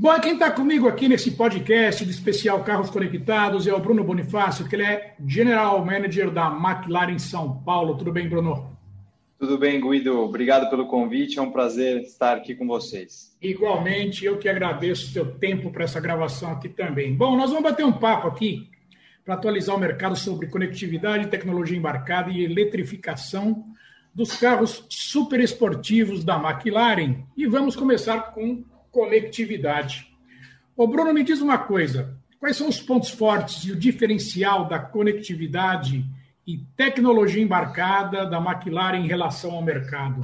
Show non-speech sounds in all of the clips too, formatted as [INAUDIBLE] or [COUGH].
Bom, quem está comigo aqui nesse podcast do especial Carros Conectados é o Bruno Bonifácio, que ele é General Manager da McLaren São Paulo. Tudo bem, Bruno? Tudo bem, Guido. Obrigado pelo convite. É um prazer estar aqui com vocês. Igualmente, eu que agradeço o seu tempo para essa gravação aqui também. Bom, nós vamos bater um papo aqui para atualizar o mercado sobre conectividade, tecnologia embarcada e eletrificação dos carros super esportivos da McLaren. E vamos começar com conectividade. Ô Bruno, me diz uma coisa: quais são os pontos fortes e o diferencial da conectividade e tecnologia embarcada da McLaren em relação ao mercado?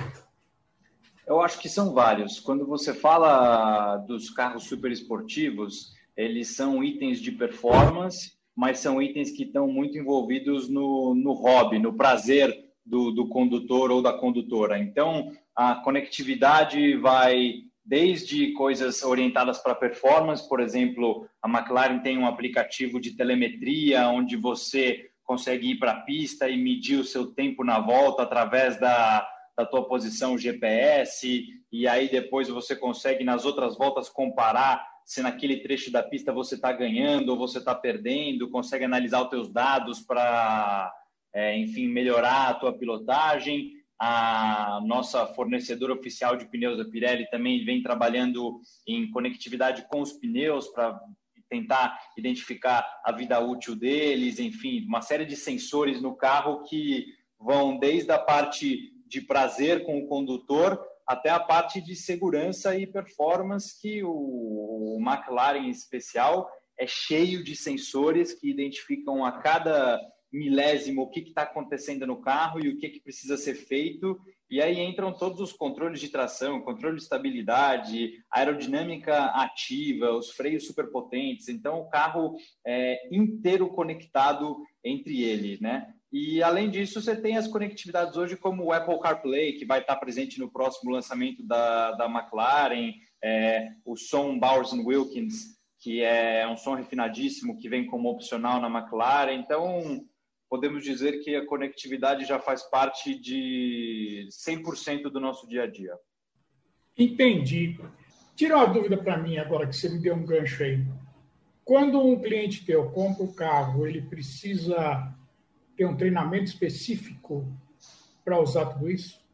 Eu acho que são vários. Quando você fala dos carros super esportivos, eles são itens de performance, mas são itens que estão muito envolvidos no, no hobby, no prazer do, do condutor ou da condutora. Então, a conectividade vai desde coisas orientadas para performance, por exemplo, a McLaren tem um aplicativo de telemetria onde você consegue ir para a pista e medir o seu tempo na volta através da, da tua posição GPS, e aí depois você consegue nas outras voltas comparar se naquele trecho da pista você está ganhando ou você está perdendo, consegue analisar os teus dados para, é, enfim, melhorar a tua pilotagem a nossa fornecedora oficial de pneus da Pirelli também vem trabalhando em conectividade com os pneus para tentar identificar a vida útil deles, enfim, uma série de sensores no carro que vão desde a parte de prazer com o condutor até a parte de segurança e performance que o McLaren em especial é cheio de sensores que identificam a cada milésimo o que está acontecendo no carro e o que, que precisa ser feito. E aí entram todos os controles de tração, controle de estabilidade, aerodinâmica ativa, os freios superpotentes. Então, o carro é inteiro conectado entre eles, né? E além disso, você tem as conectividades hoje como o Apple CarPlay, que vai estar presente no próximo lançamento da, da McLaren, é, o som Bowers Wilkins, que é um som refinadíssimo que vem como opcional na McLaren. Então, podemos dizer que a conectividade já faz parte de 100% do nosso dia a dia. Entendi. Tira uma dúvida para mim agora que você me deu um gancho aí. Quando um cliente teu compra o carro, ele precisa ter um treinamento específico para usar tudo isso?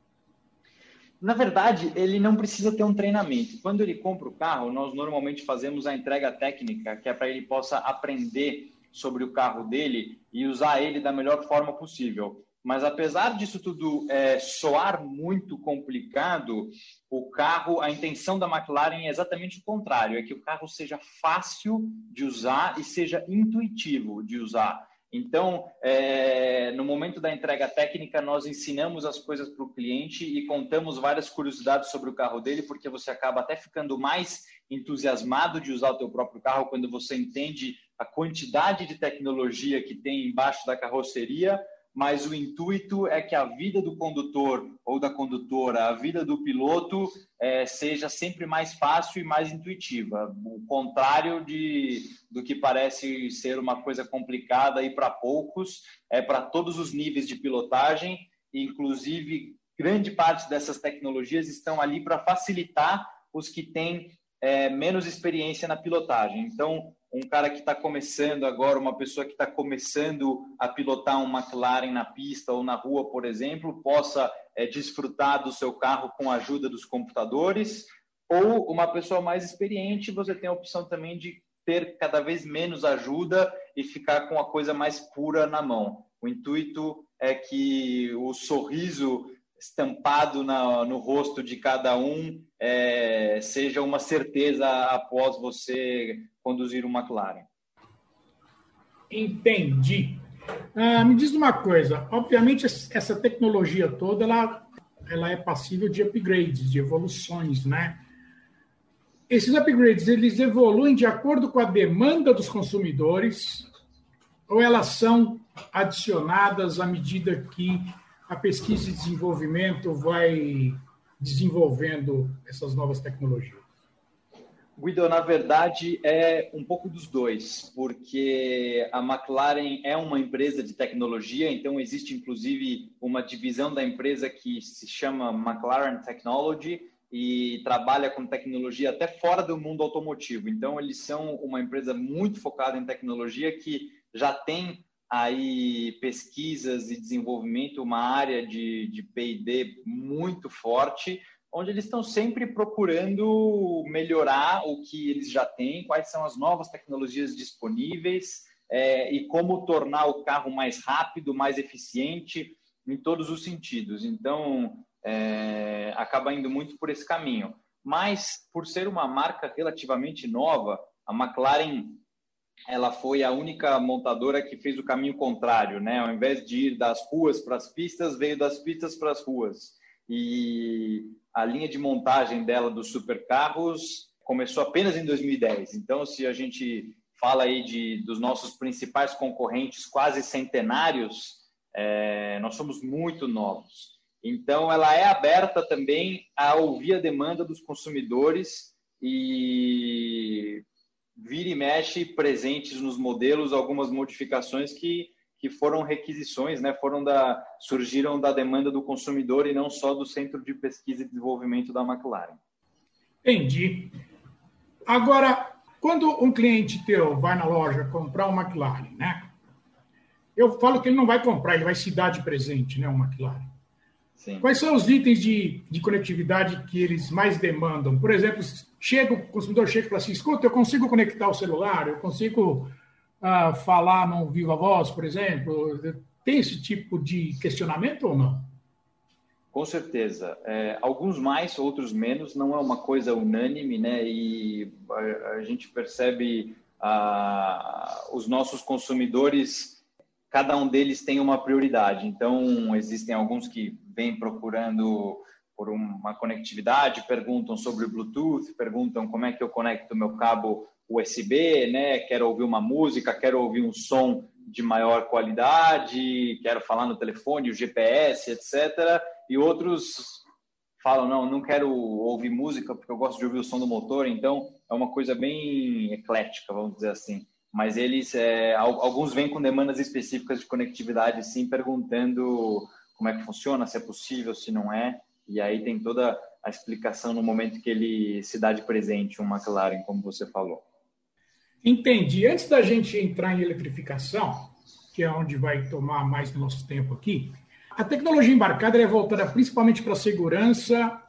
Na verdade, ele não precisa ter um treinamento. Quando ele compra o carro, nós normalmente fazemos a entrega técnica, que é para ele possa aprender sobre o carro dele e usar ele da melhor forma possível. Mas apesar disso tudo é, soar muito complicado, o carro, a intenção da McLaren é exatamente o contrário, é que o carro seja fácil de usar e seja intuitivo de usar. Então, é, no momento da entrega técnica, nós ensinamos as coisas para o cliente e contamos várias curiosidades sobre o carro dele, porque você acaba até ficando mais entusiasmado de usar o teu próprio carro quando você entende a quantidade de tecnologia que tem embaixo da carroceria, mas o intuito é que a vida do condutor ou da condutora, a vida do piloto, é, seja sempre mais fácil e mais intuitiva. O contrário de, do que parece ser uma coisa complicada e para poucos, é para todos os níveis de pilotagem, inclusive grande parte dessas tecnologias estão ali para facilitar os que têm é, menos experiência na pilotagem. Então, um cara que está começando agora, uma pessoa que está começando a pilotar um McLaren na pista ou na rua, por exemplo, possa é, desfrutar do seu carro com a ajuda dos computadores, ou uma pessoa mais experiente, você tem a opção também de ter cada vez menos ajuda e ficar com a coisa mais pura na mão. O intuito é que o sorriso estampado na, no rosto de cada um é, seja uma certeza após você conduzir uma McLaren. Entendi. Ah, me diz uma coisa. Obviamente, essa tecnologia toda ela, ela é passível de upgrades, de evoluções, né? esses upgrades eles evoluem de acordo com a demanda dos consumidores ou elas são adicionadas à medida que a pesquisa e desenvolvimento vai desenvolvendo essas novas tecnologias? Guido, na verdade, é um pouco dos dois, porque a McLaren é uma empresa de tecnologia, então existe inclusive uma divisão da empresa que se chama McLaren Technology e trabalha com tecnologia até fora do mundo automotivo. Então, eles são uma empresa muito focada em tecnologia que já tem aí pesquisas e desenvolvimento, uma área de, de P&D muito forte, onde eles estão sempre procurando melhorar o que eles já têm, quais são as novas tecnologias disponíveis é, e como tornar o carro mais rápido, mais eficiente em todos os sentidos. Então, é, acaba indo muito por esse caminho. Mas, por ser uma marca relativamente nova, a McLaren ela foi a única montadora que fez o caminho contrário, né? Ao invés de ir das ruas para as pistas, veio das pistas para as ruas. E a linha de montagem dela dos supercarros começou apenas em 2010. Então, se a gente fala aí de, dos nossos principais concorrentes quase centenários, é, nós somos muito novos. Então, ela é aberta também a ouvir a demanda dos consumidores e vira e mexe presentes nos modelos algumas modificações que que foram requisições, né, foram da, surgiram da demanda do consumidor e não só do Centro de Pesquisa e Desenvolvimento da McLaren. Entendi. Agora, quando um cliente teu vai na loja comprar um McLaren, né? Eu falo que ele não vai comprar, ele vai se dar de presente, né, um McLaren. Sim. Quais são os itens de, de conectividade que eles mais demandam? Por exemplo, chega, o consumidor chega e fala assim: escuta, eu consigo conectar o celular, eu consigo uh, falar no viva voz, por exemplo? Tem esse tipo de questionamento ou não? Com certeza. É, alguns mais, outros menos. Não é uma coisa unânime, né? E a, a gente percebe uh, os nossos consumidores, cada um deles tem uma prioridade. Então, existem alguns que vêm procurando por uma conectividade, perguntam sobre o Bluetooth, perguntam como é que eu conecto meu cabo USB, né? Quero ouvir uma música, quero ouvir um som de maior qualidade, quero falar no telefone, o GPS, etc. E outros falam não, não quero ouvir música porque eu gosto de ouvir o som do motor. Então é uma coisa bem eclética, vamos dizer assim. Mas eles, é, alguns vêm com demandas específicas de conectividade, sim, perguntando como é que funciona, se é possível, se não é. E aí tem toda a explicação no momento que ele se dá de presente, um McLaren, como você falou. Entendi. Antes da gente entrar em eletrificação, que é onde vai tomar mais do nosso tempo aqui, a tecnologia embarcada é voltada principalmente para a segurança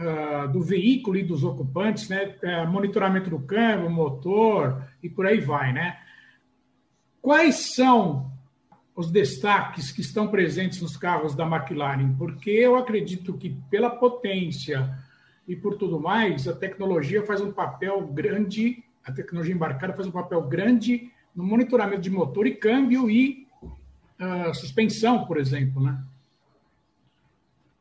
uh, do veículo e dos ocupantes, né? É, monitoramento do câmbio, motor e por aí vai, né? Quais são os destaques que estão presentes nos carros da McLaren? Porque eu acredito que pela potência e por tudo mais, a tecnologia faz um papel grande a tecnologia embarcada faz um papel grande no monitoramento de motor e câmbio e uh, suspensão, por exemplo, né?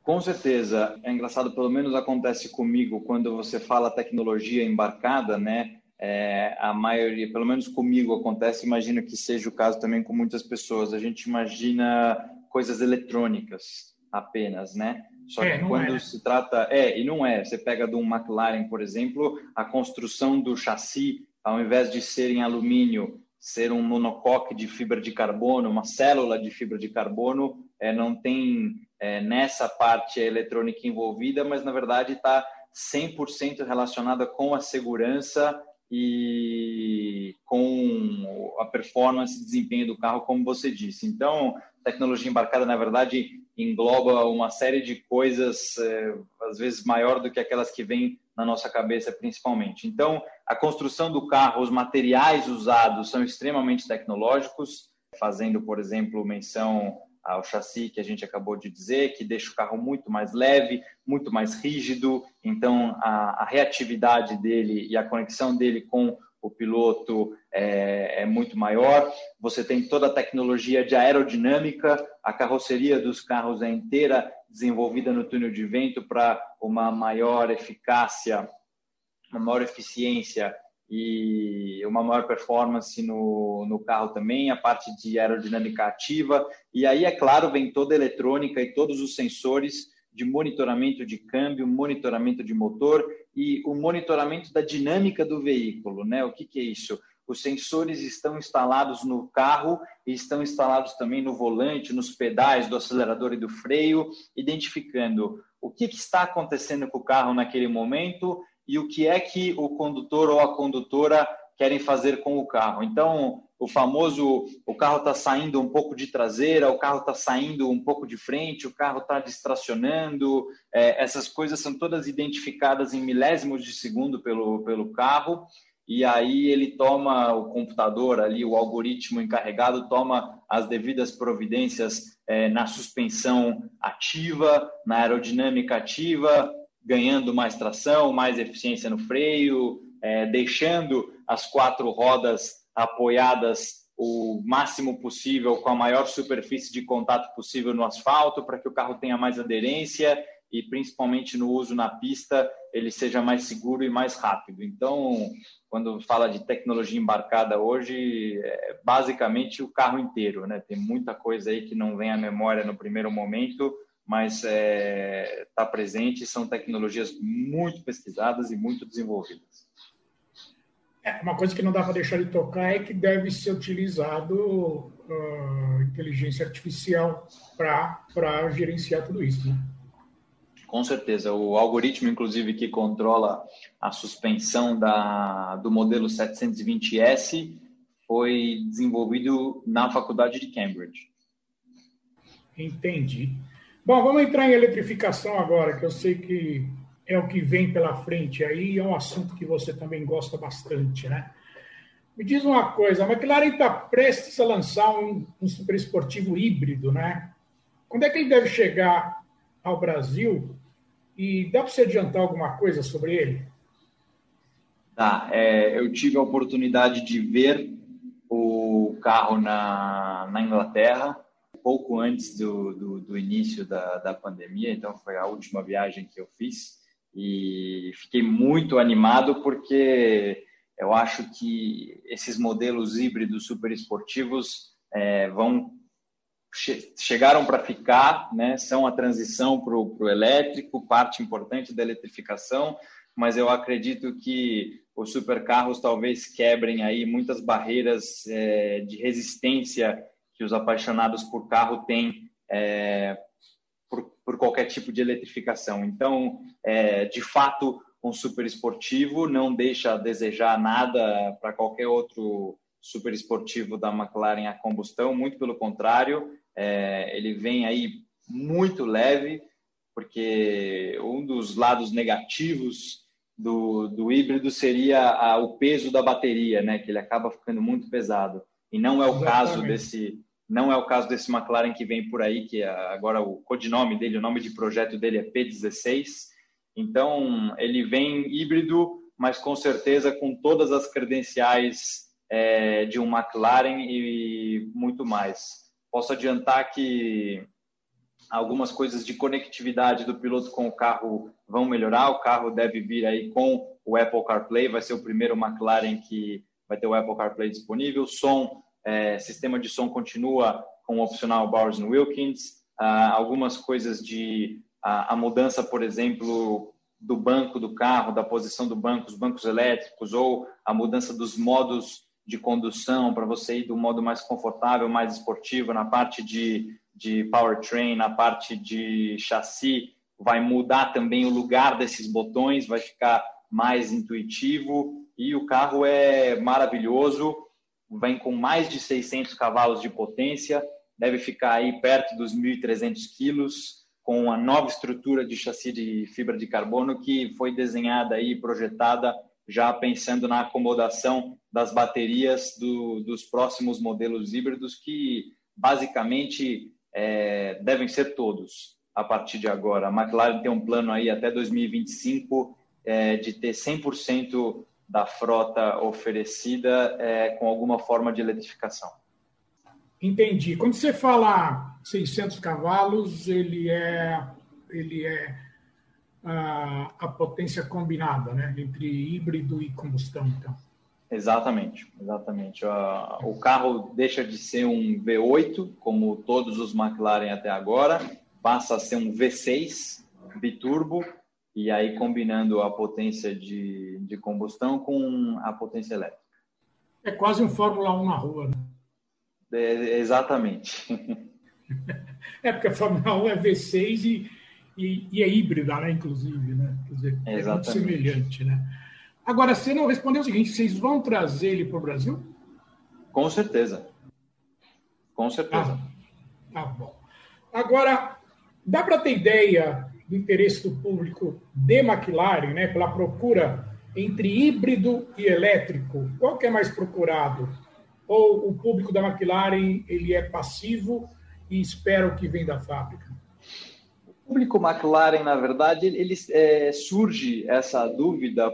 Com certeza. É engraçado, pelo menos acontece comigo quando você fala tecnologia embarcada, né? É, a maioria, pelo menos comigo acontece, imagino que seja o caso também com muitas pessoas. A gente imagina coisas eletrônicas apenas, né? Só é, que quando é. se trata. É, e não é. Você pega de um McLaren, por exemplo, a construção do chassi, ao invés de ser em alumínio, ser um monocoque de fibra de carbono, uma célula de fibra de carbono, é, não tem é, nessa parte a eletrônica envolvida, mas na verdade está 100% relacionada com a segurança e com a performance e desempenho do carro, como você disse. Então, tecnologia embarcada, na verdade, engloba uma série de coisas, é, às vezes maior do que aquelas que vêm na nossa cabeça, principalmente. Então, a construção do carro, os materiais usados são extremamente tecnológicos, fazendo, por exemplo, menção ao chassi que a gente acabou de dizer, que deixa o carro muito mais leve, muito mais rígido. Então, a, a reatividade dele e a conexão dele com o piloto é, é, muito maior. Você tem toda a tecnologia de aerodinâmica, a carroceria dos carros é inteira desenvolvida no túnel de vento para uma maior eficácia uma maior eficiência e uma maior performance no, no carro também, a parte de aerodinâmica ativa. E aí, é claro, vem toda a eletrônica e todos os sensores de monitoramento de câmbio, monitoramento de motor e o monitoramento da dinâmica do veículo. Né? O que, que é isso? Os sensores estão instalados no carro e estão instalados também no volante, nos pedais do acelerador e do freio, identificando o que, que está acontecendo com o carro naquele momento e o que é que o condutor ou a condutora querem fazer com o carro. Então, o famoso, o carro está saindo um pouco de traseira, o carro está saindo um pouco de frente, o carro está distracionando, é, essas coisas são todas identificadas em milésimos de segundo pelo, pelo carro, e aí ele toma, o computador ali, o algoritmo encarregado, toma as devidas providências é, na suspensão ativa, na aerodinâmica ativa, ganhando mais tração, mais eficiência no freio, é, deixando as quatro rodas apoiadas o máximo possível com a maior superfície de contato possível no asfalto para que o carro tenha mais aderência e principalmente no uso na pista ele seja mais seguro e mais rápido. Então, quando fala de tecnologia embarcada hoje, é basicamente o carro inteiro, né? Tem muita coisa aí que não vem à memória no primeiro momento, mas está é, tá presente. São tecnologias muito pesquisadas e muito desenvolvidas. É, uma coisa que não dá para deixar de tocar é que deve ser utilizado uh, inteligência artificial para gerenciar tudo isso. Né? Com certeza. O algoritmo, inclusive, que controla a suspensão da, do modelo 720S foi desenvolvido na Faculdade de Cambridge. Entendi. Bom, vamos entrar em eletrificação agora, que eu sei que é o que vem pela frente aí, é um assunto que você também gosta bastante, né? Me diz uma coisa, a McLaren está prestes a lançar um, um super esportivo híbrido, né? Quando é que ele deve chegar ao Brasil? E dá para você adiantar alguma coisa sobre ele? Tá, é, eu tive a oportunidade de ver o carro na, na Inglaterra, pouco antes do, do, do início da, da pandemia, então foi a última viagem que eu fiz e fiquei muito animado porque eu acho que esses modelos híbridos super esportivos é, vão che chegaram para ficar, né? São a transição para o elétrico, parte importante da eletrificação, mas eu acredito que os supercarros talvez quebrem aí muitas barreiras é, de resistência que os apaixonados por carro têm é, por, por, qualquer tipo de eletrificação. Então, é, de fato, um super esportivo não deixa a desejar nada para qualquer outro super esportivo da McLaren a combustão, muito pelo contrário, é, ele vem aí muito leve, porque um dos lados negativos do, do híbrido seria a, o peso da bateria, né? Que ele acaba ficando muito pesado. E não é o Exatamente. caso desse não é o caso desse McLaren que vem por aí, que é agora o codinome dele, o nome de projeto dele é P16. Então, ele vem híbrido, mas com certeza com todas as credenciais é, de um McLaren e muito mais. Posso adiantar que algumas coisas de conectividade do piloto com o carro vão melhorar. O carro deve vir aí com o Apple CarPlay, vai ser o primeiro McLaren que vai ter o Apple CarPlay disponível. Som, é, sistema de som continua com o opcional Bowers Wilkins. Ah, algumas coisas de a, a, mudança, por exemplo, do banco do carro, da posição do banco, os bancos elétricos, ou a mudança dos modos de condução para você ir do modo mais confortável, mais esportivo, na parte de, de powertrain, na parte de chassi, vai mudar também o lugar desses botões, vai ficar mais intuitivo e o carro é maravilhoso, vem com mais de 600 cavalos de potência, deve ficar aí perto dos 1.300 quilos, com a nova estrutura de chassi de fibra de carbono que foi desenhada e projetada já pensando na acomodação das baterias do, dos próximos modelos híbridos, que basicamente é, devem ser todos a partir de agora. A McLaren tem um plano aí até 2025 é, de ter 100% da frota oferecida é, com alguma forma de eletrificação. Entendi. Quando você fala 600 cavalos, ele é, ele é a, a potência combinada, né? Entre híbrido e combustão, então. Exatamente, exatamente. O carro deixa de ser um V8, como todos os McLaren até agora, passa a ser um V6 biturbo, e aí combinando a potência de, de combustão com a potência elétrica. É quase um Fórmula 1 na rua, né? É, exatamente. [LAUGHS] É porque a Fórmula 1 é V6 e, e, e é híbrida, né? Inclusive, né? Quer dizer, é, é muito semelhante, né? Agora, você não respondeu o seguinte: vocês vão trazer ele para o Brasil? Com certeza. Com certeza. Ah, tá bom. Agora, dá para ter ideia do interesse do público de McLaren, né, pela procura entre híbrido e elétrico? Qual que é mais procurado? Ou o público da McLaren ele é passivo e espera o que vem da fábrica? O público McLaren, na verdade, ele é, surge essa dúvida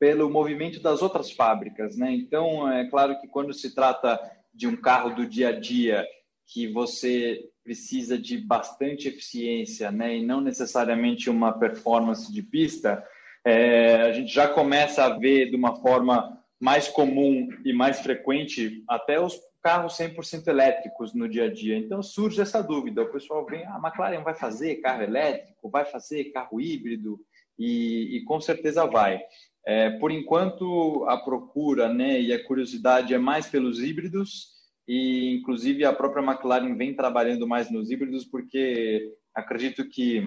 pelo movimento das outras fábricas, né? Então, é claro que quando se trata de um carro do dia a dia que você precisa de bastante eficiência, né, e não necessariamente uma performance de pista, é, a gente já começa a ver de uma forma mais comum e mais frequente até os carros 100% elétricos no dia a dia. Então surge essa dúvida, o pessoal vem, ah, a McLaren vai fazer carro elétrico, vai fazer carro híbrido, e, e com certeza vai. É, por enquanto, a procura né, e a curiosidade é mais pelos híbridos, e inclusive a própria McLaren vem trabalhando mais nos híbridos, porque acredito que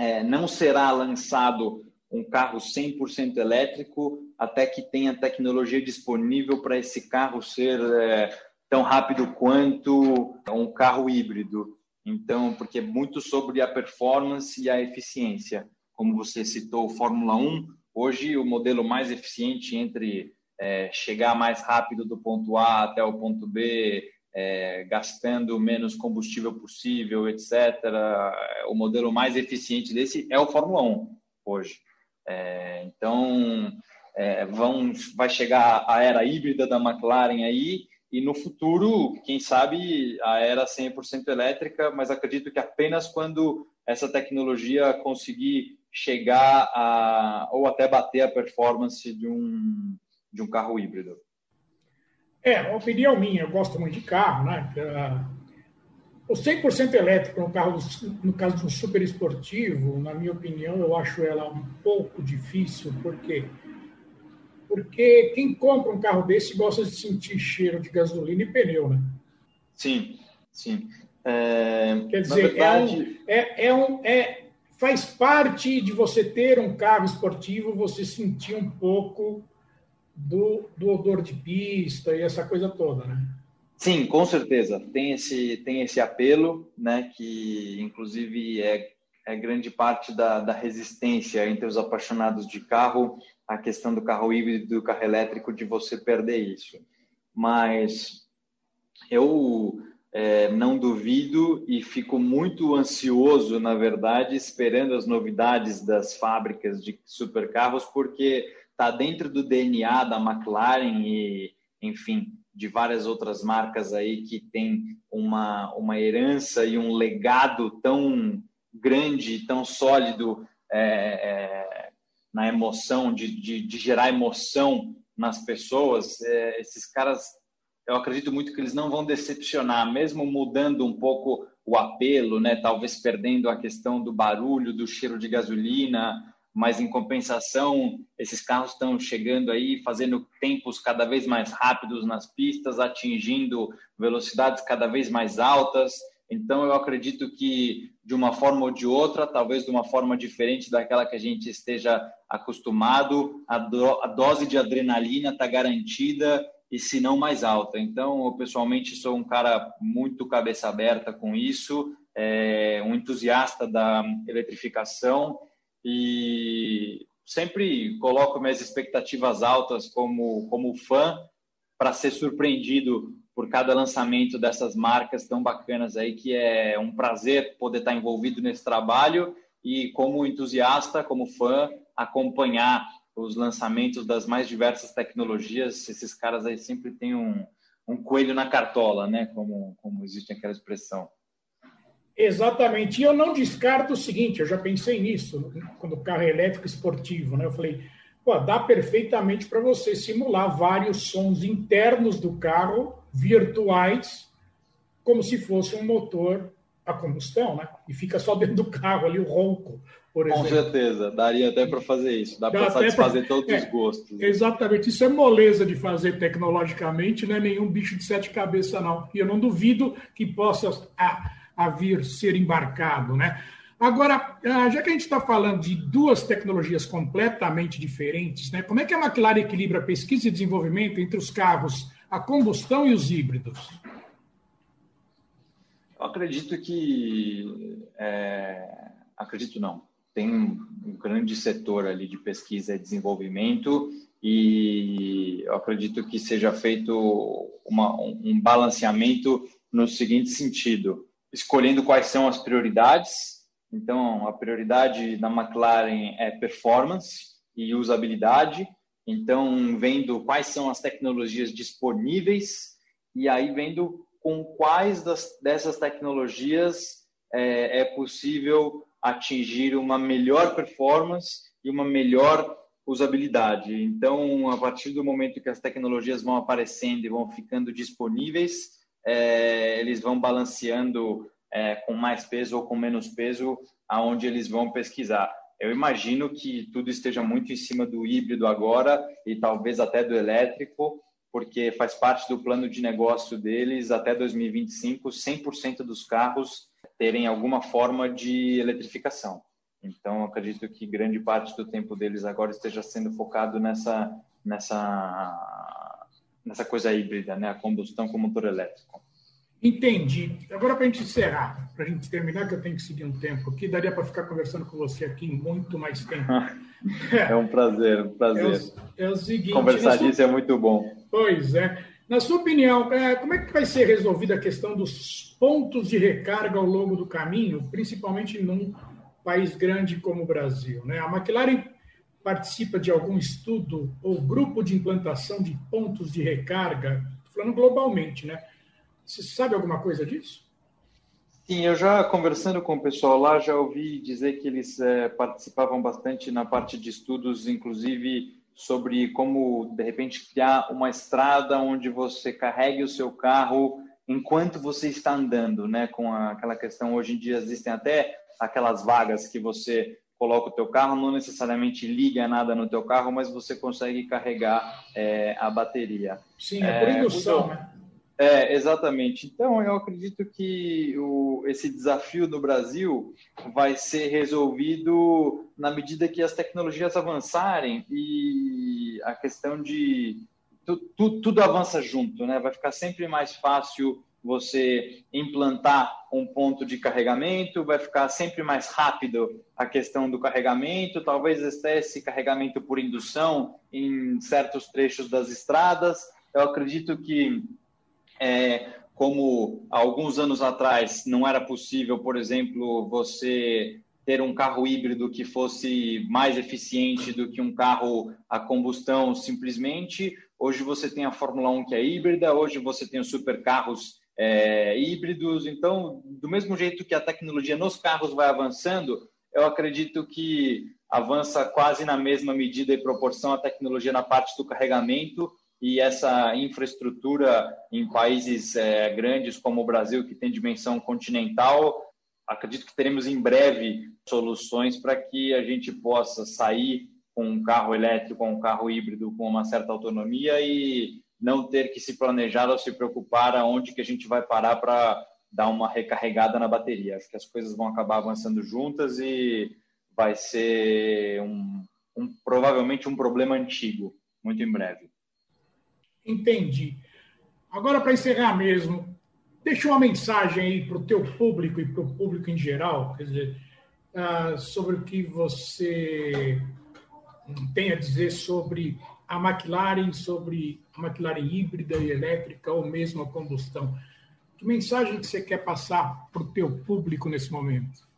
é, não será lançado um carro 100% elétrico até que tenha tecnologia disponível para esse carro ser é, tão rápido quanto um carro híbrido. Então, porque é muito sobre a performance e a eficiência. Como você citou, Fórmula 1, Hoje, o modelo mais eficiente entre é, chegar mais rápido do ponto A até o ponto B, é, gastando menos combustível possível, etc. O modelo mais eficiente desse é o Fórmula 1 hoje. É, então, é, vão, vai chegar a era híbrida da McLaren aí, e no futuro, quem sabe, a era 100% elétrica, mas acredito que apenas quando essa tecnologia conseguir chegar a ou até bater a performance de um de um carro híbrido. É, opinião minha, eu gosto muito de carro, né? O 100% elétrico no, carro, no caso de um super esportivo, na minha opinião, eu acho ela um pouco difícil, por quê? Porque quem compra um carro desse gosta de sentir cheiro de gasolina e pneu, né? Sim, sim. É, Quer dizer, verdade... é, um, é, é, um, é, faz parte de você ter um carro esportivo, você sentir um pouco do, do odor de pista e essa coisa toda, né? Sim, com certeza. Tem esse, tem esse apelo, né, que inclusive é, é grande parte da, da resistência entre os apaixonados de carro, a questão do carro híbrido e do carro elétrico, de você perder isso. Mas eu é, não duvido e fico muito ansioso, na verdade, esperando as novidades das fábricas de supercarros, porque está dentro do DNA da McLaren e, enfim, de várias outras marcas aí que tem uma, uma herança e um legado tão grande, tão sólido é, é, na emoção, de, de, de, gerar emoção nas pessoas. É, esses caras eu acredito muito que eles não vão decepcionar, mesmo mudando um pouco o apelo, né? Talvez perdendo a questão do barulho, do cheiro de gasolina, mas em compensação, esses carros estão chegando aí, fazendo tempos cada vez mais rápidos nas pistas, atingindo velocidades cada vez mais altas. Então, eu acredito que, de uma forma ou de outra, talvez de uma forma diferente daquela que a gente esteja acostumado, a, do, a dose de adrenalina está garantida e se não mais alta. Então, eu pessoalmente sou um cara muito cabeça aberta com isso, é, um entusiasta da eletrificação e sempre coloco minhas expectativas altas como, como fã para ser surpreendido por cada lançamento dessas marcas tão bacanas aí, que é um prazer poder estar envolvido nesse trabalho e como entusiasta, como fã, acompanhar os lançamentos das mais diversas tecnologias, esses caras aí sempre têm um, um coelho na cartola, né? Como, como existe aquela expressão. Exatamente. E eu não descarto o seguinte, eu já pensei nisso, quando o carro é elétrico esportivo, né? Eu falei, pô, dá perfeitamente para você simular vários sons internos do carro, virtuais, como se fosse um motor a combustão, né? E fica só dentro do carro ali o ronco, por exemplo. Com certeza, daria até para fazer isso, dá, dá para satisfazer pra... todos é, os gostos. Exatamente, isso é moleza de fazer tecnologicamente, não é nenhum bicho de sete cabeças, não. E eu não duvido que possa a, a vir ser embarcado, né? Agora, ah, já que a gente está falando de duas tecnologias completamente diferentes, né? Como é que a McLaren equilibra pesquisa e desenvolvimento entre os carros a combustão e os híbridos? Eu acredito que. É, acredito não. Tem um grande setor ali de pesquisa e desenvolvimento, e eu acredito que seja feito uma, um balanceamento no seguinte sentido: escolhendo quais são as prioridades. Então, a prioridade da McLaren é performance e usabilidade. Então, vendo quais são as tecnologias disponíveis e aí vendo com quais das, dessas tecnologias é, é possível atingir uma melhor performance e uma melhor usabilidade. Então, a partir do momento que as tecnologias vão aparecendo e vão ficando disponíveis, é, eles vão balanceando é, com mais peso ou com menos peso aonde eles vão pesquisar. Eu imagino que tudo esteja muito em cima do híbrido agora e talvez até do elétrico, porque faz parte do plano de negócio deles até 2025, 100% dos carros terem alguma forma de eletrificação. Então, acredito que grande parte do tempo deles agora esteja sendo focado nessa nessa nessa coisa híbrida, né, a combustão com motor elétrico. Entendi. Agora, para a gente encerrar, para a gente terminar, que eu tenho que seguir um tempo aqui, daria para ficar conversando com você aqui muito mais tempo. [LAUGHS] é um prazer, um prazer. É o, é o seguinte. Conversar disso sua... é muito bom. Pois é. Na sua opinião, é, como é que vai ser resolvida a questão dos pontos de recarga ao longo do caminho, principalmente num país grande como o Brasil? Né? A McLaren participa de algum estudo ou grupo de implantação de pontos de recarga, falando globalmente, né? Você sabe alguma coisa disso? Sim, eu já conversando com o pessoal lá, já ouvi dizer que eles é, participavam bastante na parte de estudos, inclusive sobre como, de repente, criar uma estrada onde você carregue o seu carro enquanto você está andando, né? Com a, aquela questão, hoje em dia existem até aquelas vagas que você coloca o teu carro, não necessariamente liga nada no teu carro, mas você consegue carregar é, a bateria. Sim, é por indução, é, né? É, exatamente. Então, eu acredito que o, esse desafio no Brasil vai ser resolvido na medida que as tecnologias avançarem e a questão de. Tu, tu, tudo avança junto, né? Vai ficar sempre mais fácil você implantar um ponto de carregamento, vai ficar sempre mais rápido a questão do carregamento, talvez até esse carregamento por indução em certos trechos das estradas. Eu acredito que é, como alguns anos atrás não era possível, por exemplo, você ter um carro híbrido que fosse mais eficiente do que um carro a combustão simplesmente. Hoje você tem a Fórmula 1 que é híbrida, hoje você tem os supercarros é, híbridos. Então, do mesmo jeito que a tecnologia nos carros vai avançando, eu acredito que avança quase na mesma medida e proporção a tecnologia na parte do carregamento e essa infraestrutura em países é, grandes como o Brasil, que tem dimensão continental, acredito que teremos em breve soluções para que a gente possa sair com um carro elétrico, com um carro híbrido com uma certa autonomia e não ter que se planejar ou se preocupar aonde que a gente vai parar para dar uma recarregada na bateria. Acho que as coisas vão acabar avançando juntas e vai ser um, um provavelmente um problema antigo muito em breve. Entendi. Agora, para encerrar mesmo, deixa uma mensagem aí para o teu público e para o público em geral, quer dizer, uh, sobre o que você tem a dizer sobre a McLaren, sobre a McLaren híbrida e elétrica ou mesmo a combustão. Que mensagem que você quer passar para o teu público nesse momento?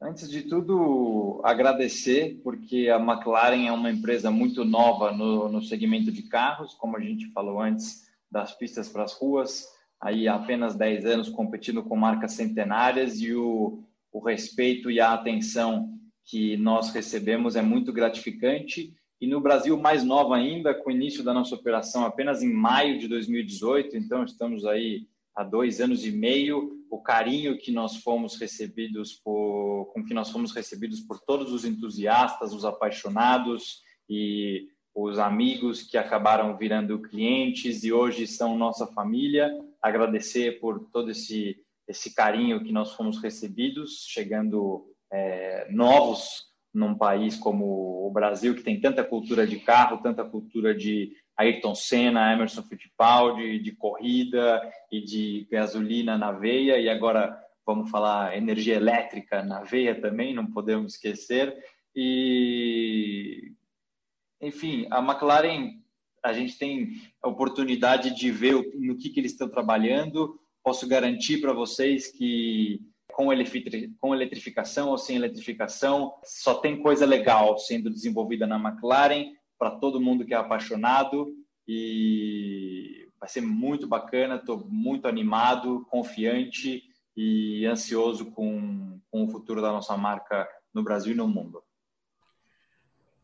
Antes de tudo, agradecer, porque a McLaren é uma empresa muito nova no, no segmento de carros, como a gente falou antes, das pistas para as ruas. aí há apenas 10 anos competindo com marcas centenárias e o, o respeito e a atenção que nós recebemos é muito gratificante. E no Brasil, mais nova ainda, com o início da nossa operação apenas em maio de 2018, então estamos aí há dois anos e meio, o carinho que nós fomos recebidos por, com que nós fomos recebidos por todos os entusiastas, os apaixonados e os amigos que acabaram virando clientes e hoje são nossa família. Agradecer por todo esse esse carinho que nós fomos recebidos, chegando é, novos num país como o Brasil, que tem tanta cultura de carro, tanta cultura de Ayrton Senna, Emerson Fittipaldi, de corrida e de gasolina na veia, e agora vamos falar energia elétrica na veia também, não podemos esquecer. E, enfim, a McLaren, a gente tem a oportunidade de ver no que, que eles estão trabalhando, posso garantir para vocês que com eletrificação ou sem eletrificação, só tem coisa legal sendo desenvolvida na McLaren para todo mundo que é apaixonado e vai ser muito bacana. Estou muito animado, confiante e ansioso com, com o futuro da nossa marca no Brasil e no mundo.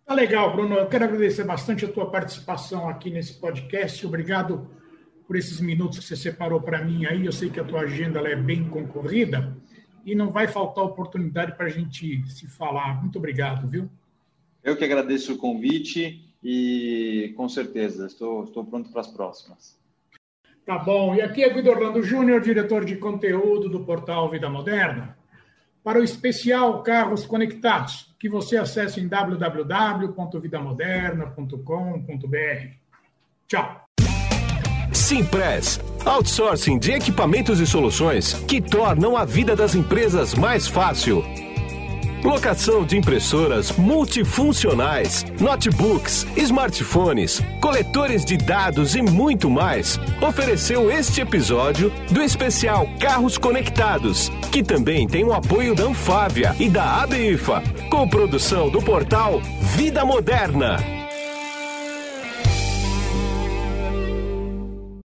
Tá legal, Bruno. Eu quero agradecer bastante a tua participação aqui nesse podcast. Obrigado por esses minutos que você separou para mim aí. Eu sei que a tua agenda é bem concorrida e não vai faltar oportunidade para a gente se falar. Muito obrigado, viu? Eu que agradeço o convite e com certeza estou, estou pronto para as próximas. Tá bom. E aqui é Guido Orlando Júnior, diretor de conteúdo do portal Vida Moderna. Para o especial Carros Conectados, que você acessa em www.vidamoderna.com.br. Tchau. Simpress, outsourcing de equipamentos e soluções que tornam a vida das empresas mais fácil. Locação de impressoras multifuncionais, notebooks, smartphones, coletores de dados e muito mais. Ofereceu este episódio do especial Carros Conectados, que também tem o apoio da Anfávia e da ABIFA, com produção do portal Vida Moderna.